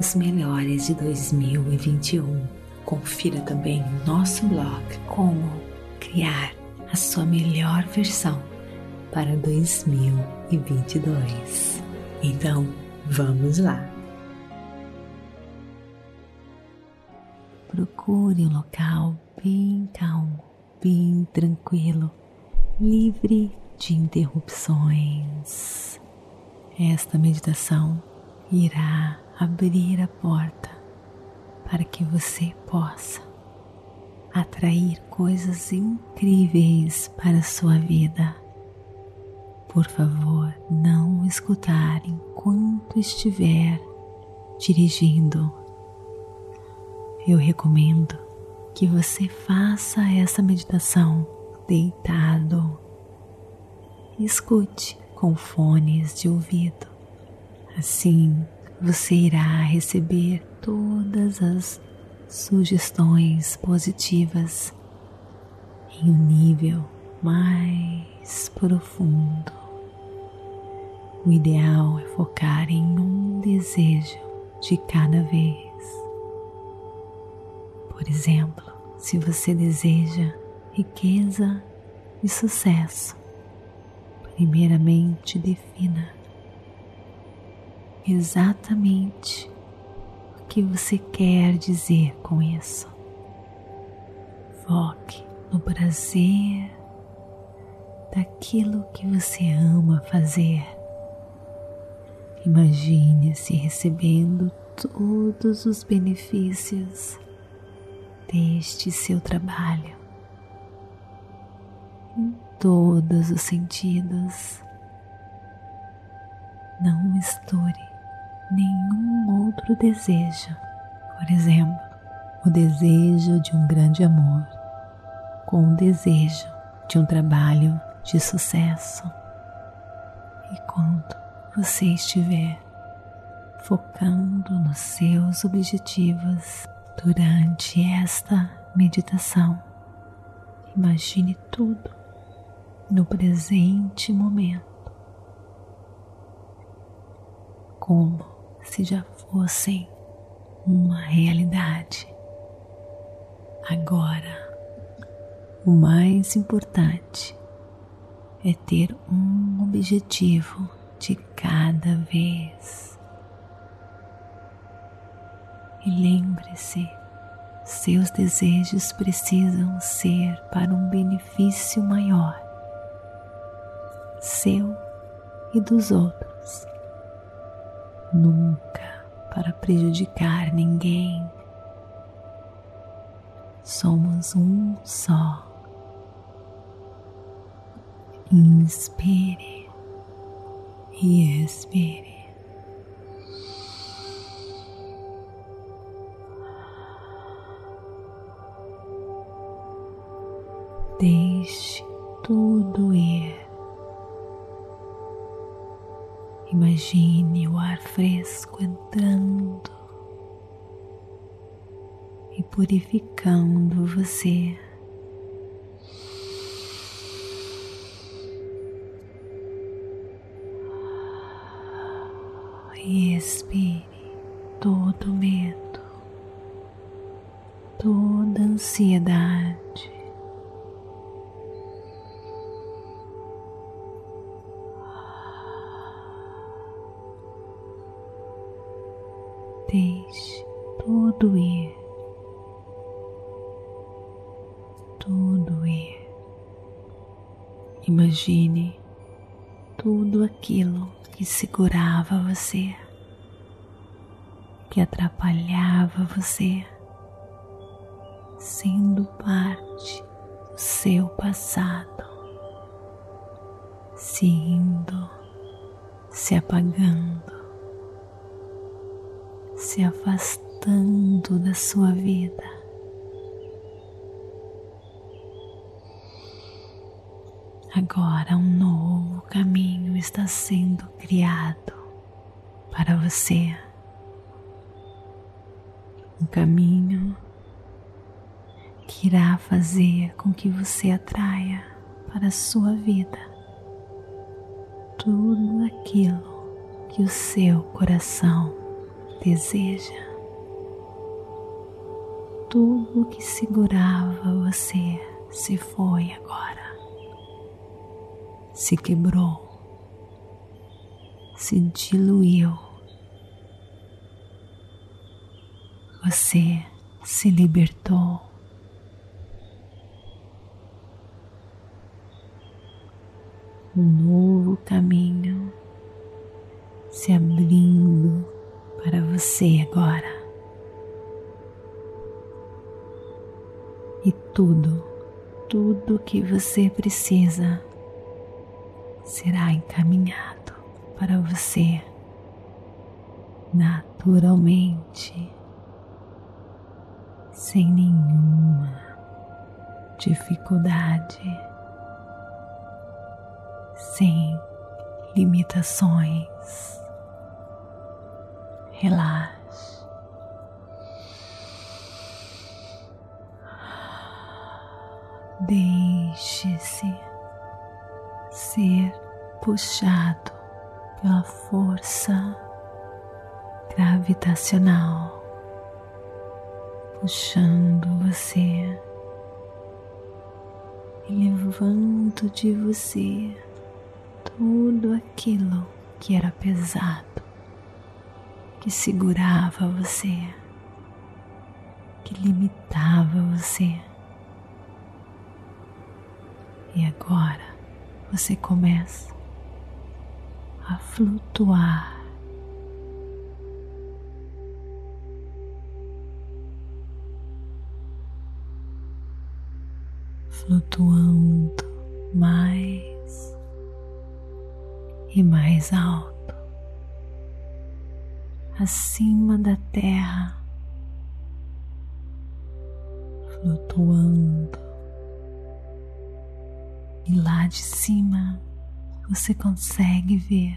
os melhores de 2021. Confira também nosso blog Como Criar a Sua Melhor Versão para 2022. Então, vamos lá! Procure um local bem calmo, bem tranquilo, livre de interrupções. Esta meditação irá abrir a porta para que você possa atrair coisas incríveis para a sua vida. Por favor, não escutar enquanto estiver dirigindo. Eu recomendo que você faça essa meditação deitado. Escute com fones de ouvido. Assim, você irá receber todas as sugestões positivas em um nível mais profundo. O ideal é focar em um desejo de cada vez. Por exemplo, se você deseja riqueza e sucesso, primeiramente defina exatamente o que você quer dizer com isso. Foque no prazer daquilo que você ama fazer. Imagine-se recebendo todos os benefícios deste seu trabalho em todos os sentidos. Não misture nenhum outro desejo. Por exemplo, o desejo de um grande amor com o desejo de um trabalho de sucesso. E quando você estiver focando nos seus objetivos durante esta meditação, imagine tudo no presente momento como se já fossem uma realidade. Agora, o mais importante é ter um objetivo de cada vez. E lembre-se, seus desejos precisam ser para um benefício maior, seu e dos outros nunca para prejudicar ninguém. Somos um só. Inspire e expire. Fresco entrando e purificando você. E expire todo medo, toda ansiedade. Deixe tudo ir, tudo ir. Imagine tudo aquilo que segurava você, que atrapalhava você, sendo parte do seu passado, se indo, se apagando, se afastando da sua vida. Agora um novo caminho está sendo criado para você. Um caminho que irá fazer com que você atraia para a sua vida tudo aquilo que o seu coração deseja. Tudo que segurava você se foi agora se quebrou, se diluiu. Você se libertou. Um novo caminho tudo, tudo que você precisa será encaminhado para você naturalmente, sem nenhuma dificuldade, sem limitações. Relaxe. Deixe-se ser puxado pela força gravitacional, puxando você levando de você tudo aquilo que era pesado, que segurava você, que limitava você. E agora você começa a flutuar. Flutuando mais e mais alto, acima da terra, flutuando, e lá de cima você consegue ver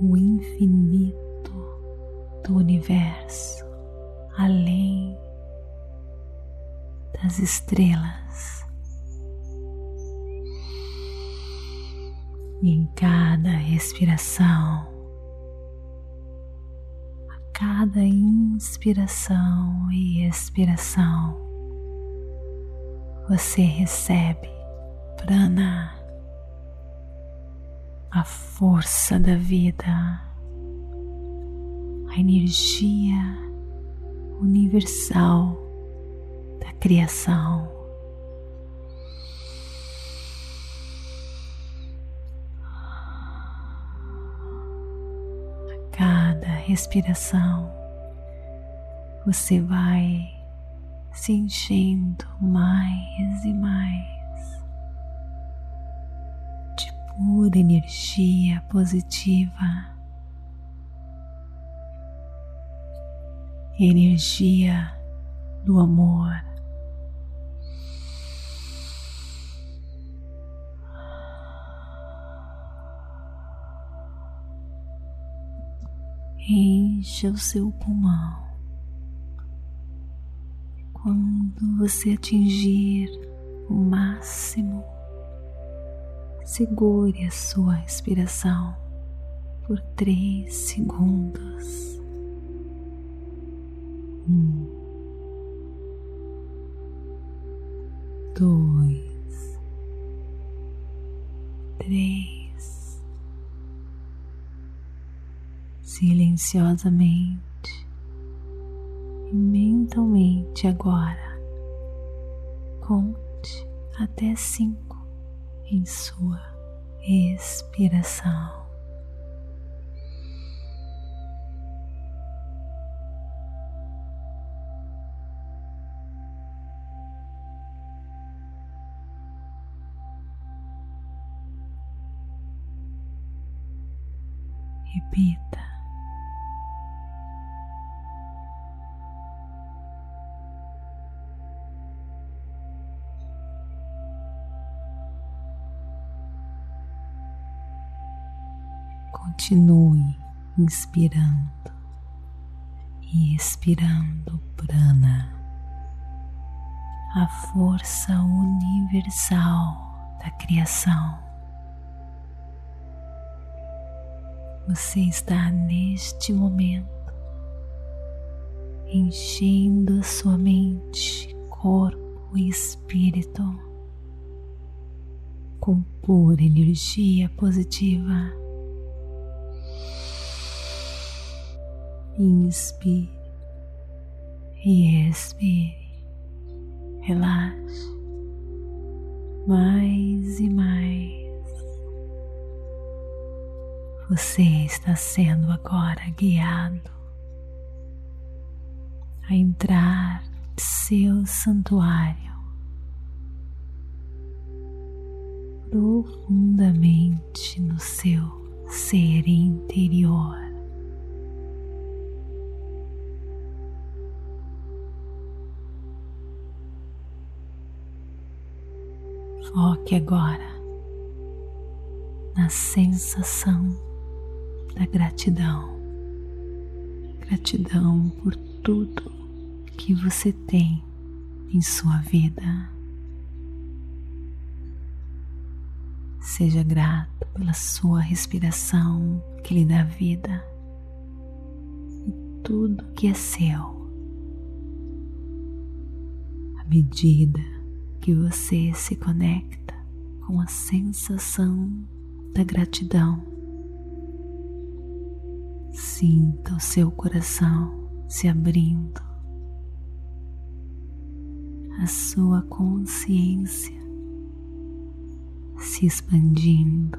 o infinito do universo além das estrelas. E em cada respiração, a cada inspiração e expiração, você recebe prana a força da vida, a energia universal da criação. A cada respiração, você vai se enchendo mais e mais pura energia positiva, energia do amor. Encha o seu pulmão. Quando você atingir o máximo Segure a sua respiração por três segundos. Um, dois, três. Silenciosamente mentalmente agora. Conte até cinco em sua expiração. Repita. Continue inspirando e expirando prana, a força universal da criação. Você está neste momento enchendo a sua mente, corpo e espírito com pura energia positiva. Inspire e expire, relaxe mais e mais. Você está sendo agora guiado a entrar em seu santuário profundamente no seu ser interior. Foque agora na sensação da gratidão. Gratidão por tudo que você tem em sua vida. Seja grato pela sua respiração que lhe dá vida e tudo que é seu. À medida que você se conecta com a sensação da gratidão, Sinta o seu coração se abrindo, a sua consciência se expandindo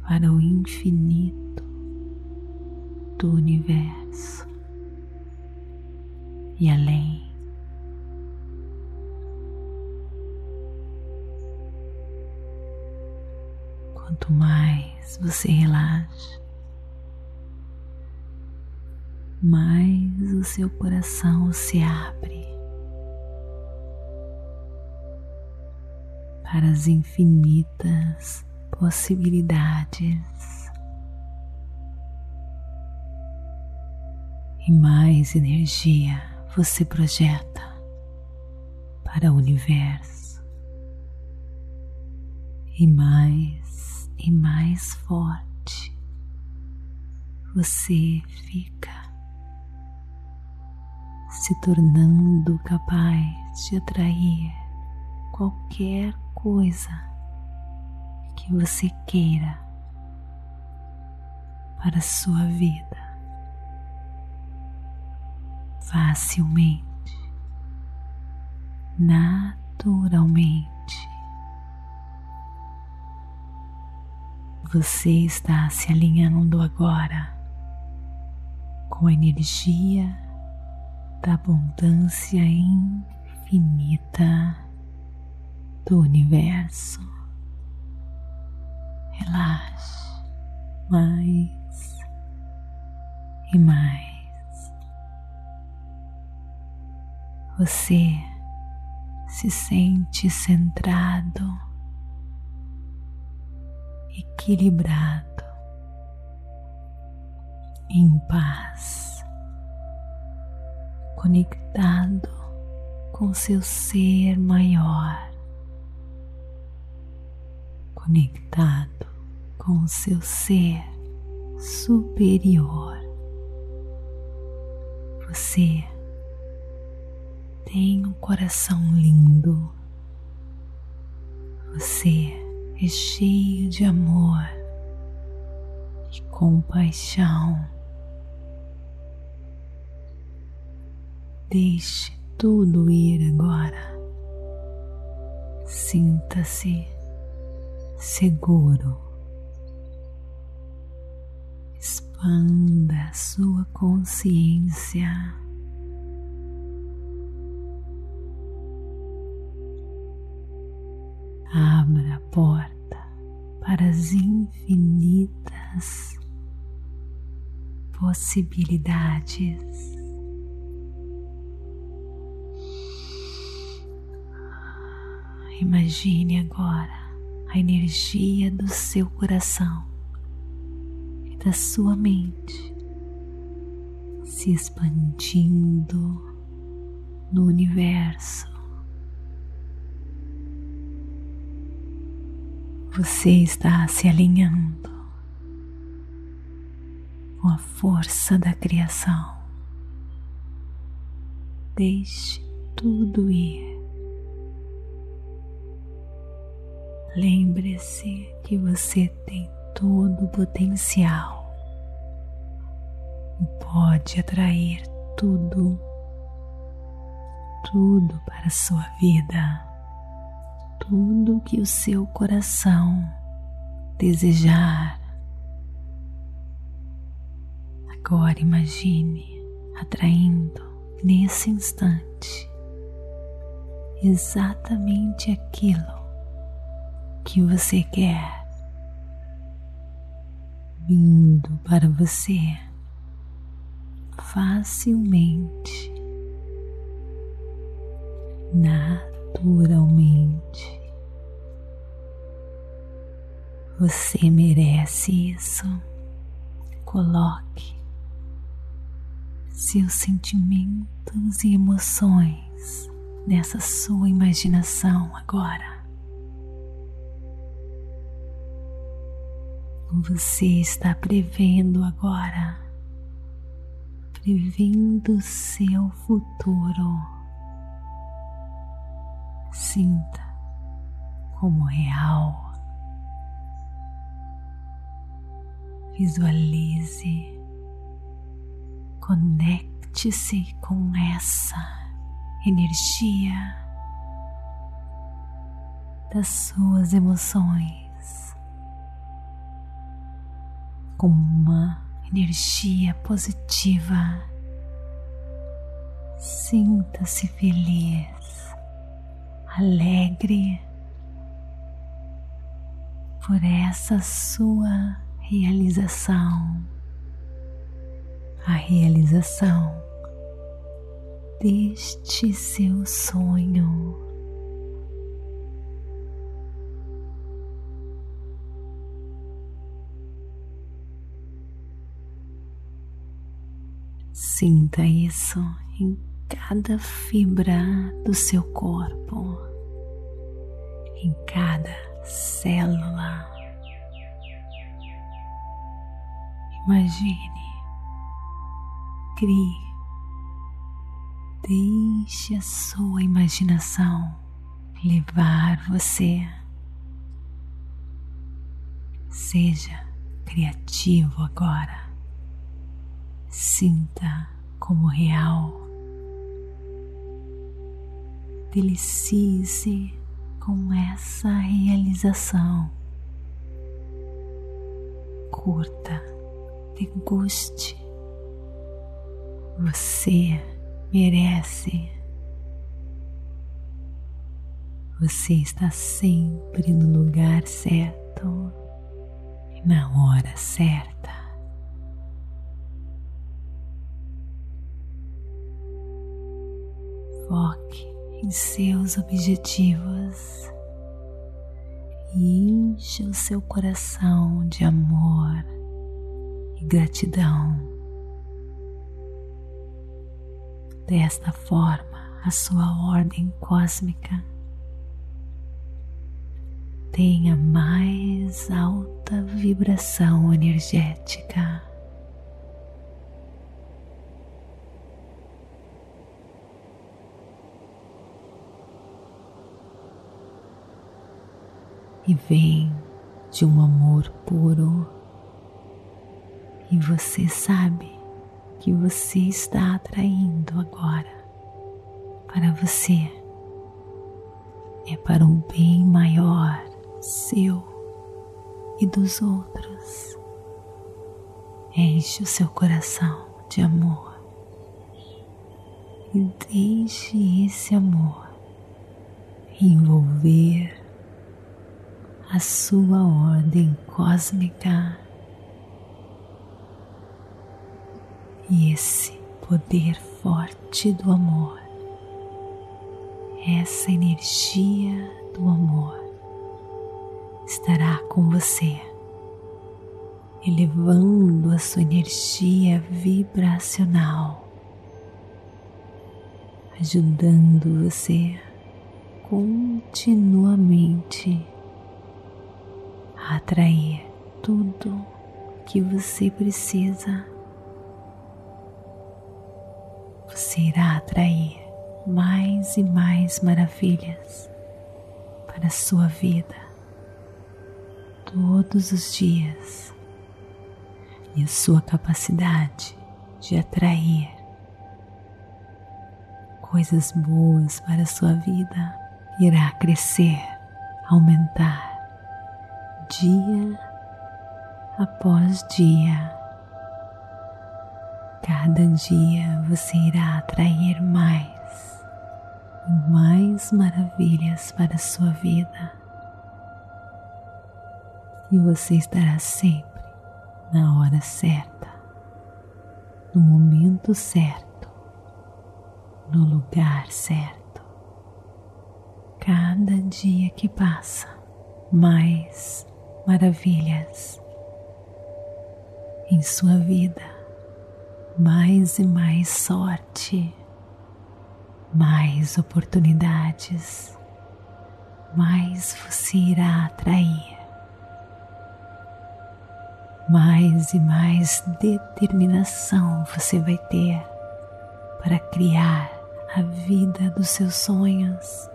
para o infinito do universo e além. Você relaxa, mais o seu coração se abre para as infinitas possibilidades. E mais energia você projeta para o universo. E mais e mais forte você fica se tornando capaz de atrair qualquer coisa que você queira para a sua vida facilmente, naturalmente. Você está se alinhando agora com a energia da abundância infinita do universo. Relaxe mais e mais. Você se sente centrado equilibrado, em paz, conectado com seu ser maior, conectado com seu ser superior. Você tem um coração lindo. Você cheio de amor e compaixão. Deixe tudo ir agora. Sinta-se seguro. Expanda sua consciência. Abra a porta para as infinitas possibilidades. Imagine agora a energia do seu coração e da sua mente se expandindo no universo. Você está se alinhando com a força da criação. Deixe tudo ir. Lembre-se que você tem todo o potencial e pode atrair tudo, tudo para a sua vida, tudo que o seu coração desejar. Agora imagine atraindo nesse instante exatamente aquilo que você quer vindo para você facilmente, naturalmente. Você merece isso. Coloque seus sentimentos e emoções nessa sua imaginação agora. você está prevendo agora, prevendo seu futuro. Sinta como real. Visualize, conecte-se com essa energia das suas emoções com uma energia positiva. Sinta-se feliz, alegre por essa sua realização, a realização deste seu sonho. Sinta isso em cada fibra do seu corpo, em cada célula. Imagine, crie, deixe a sua imaginação levar você. Seja criativo agora. Sinta como real. Delicie-se com essa realização. Curta, deguste. Você merece. Você está sempre no lugar certo e na hora certa. Foque em seus objetivos e encha o seu coração de amor e gratidão. Desta forma, a sua ordem cósmica tem a mais alta vibração energética. e vem de um amor puro, e você sabe que você está atraindo agora para você, é para um bem maior seu e dos outros. Enche o seu coração de amor e deixe esse amor envolver a sua ordem cósmica e esse poder forte do amor, essa energia do amor estará com você, elevando a sua energia vibracional, ajudando você continuamente a atrair tudo que você precisa. Você irá atrair mais e mais maravilhas para a sua vida todos os dias e a sua capacidade de atrair coisas boas para a sua vida irá crescer, aumentar dia após dia. Cada dia você irá atrair mais e mais maravilhas para a sua vida. E você estará sempre na hora certa, no momento certo, no lugar certo. Cada dia que passa, mais maravilhas em sua vida, mais e mais sorte, mais oportunidades, mais você irá atrair, mais e mais determinação você vai ter para criar a vida dos seus sonhos,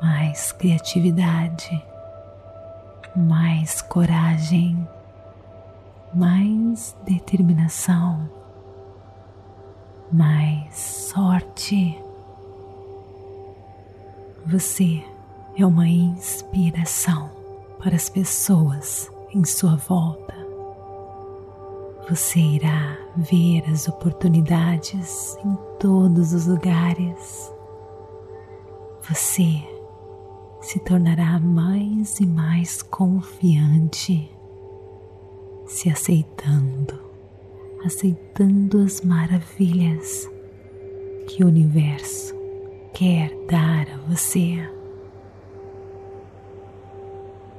mais criatividade mais coragem, mais determinação, mais sorte. Você é uma inspiração para as pessoas em sua volta. Você irá ver as oportunidades em todos os lugares. Você se tornará mais e mais confiante, se aceitando, aceitando as maravilhas que o universo quer dar a você.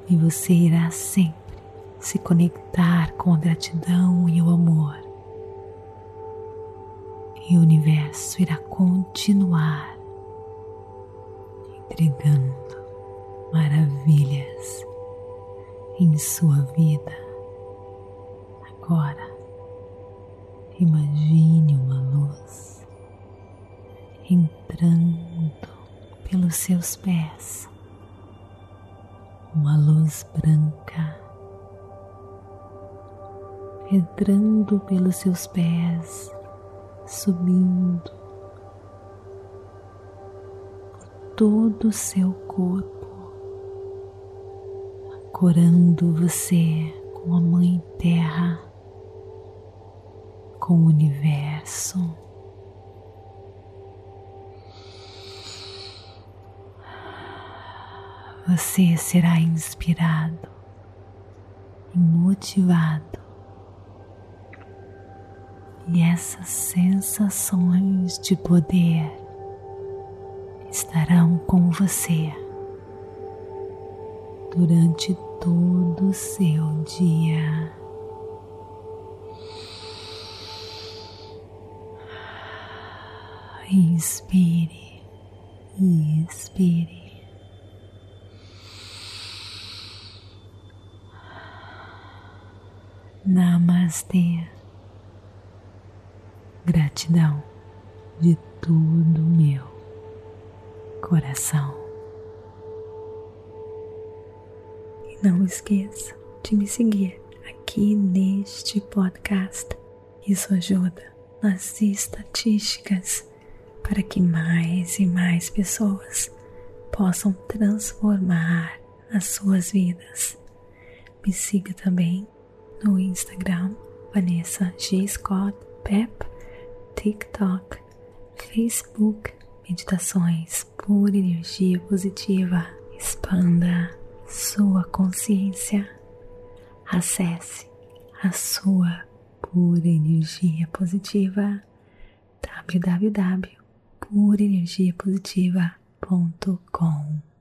E você irá sempre se conectar com a gratidão e o amor. E o universo irá continuar entregando maravilhas em sua vida. Agora, imagine uma luz entrando pelos seus pés, uma luz branca entrando pelos seus pés, subindo por todo o seu corpo corando você com a Mãe Terra, com o universo. Você será inspirado e motivado, e essas sensações de poder estarão com você durante todo o seu dia. Inspire e expire. Namastê. Gratidão de todo meu coração. Não esqueça de me seguir aqui neste podcast. Isso ajuda nas estatísticas para que mais e mais pessoas possam transformar as suas vidas. Me siga também no Instagram Vanessa G. Scott Pep, TikTok, Facebook, Meditações por Energia Positiva. Expanda sua consciência. Acesse a sua pura energia positiva www.purenergiapositiva.com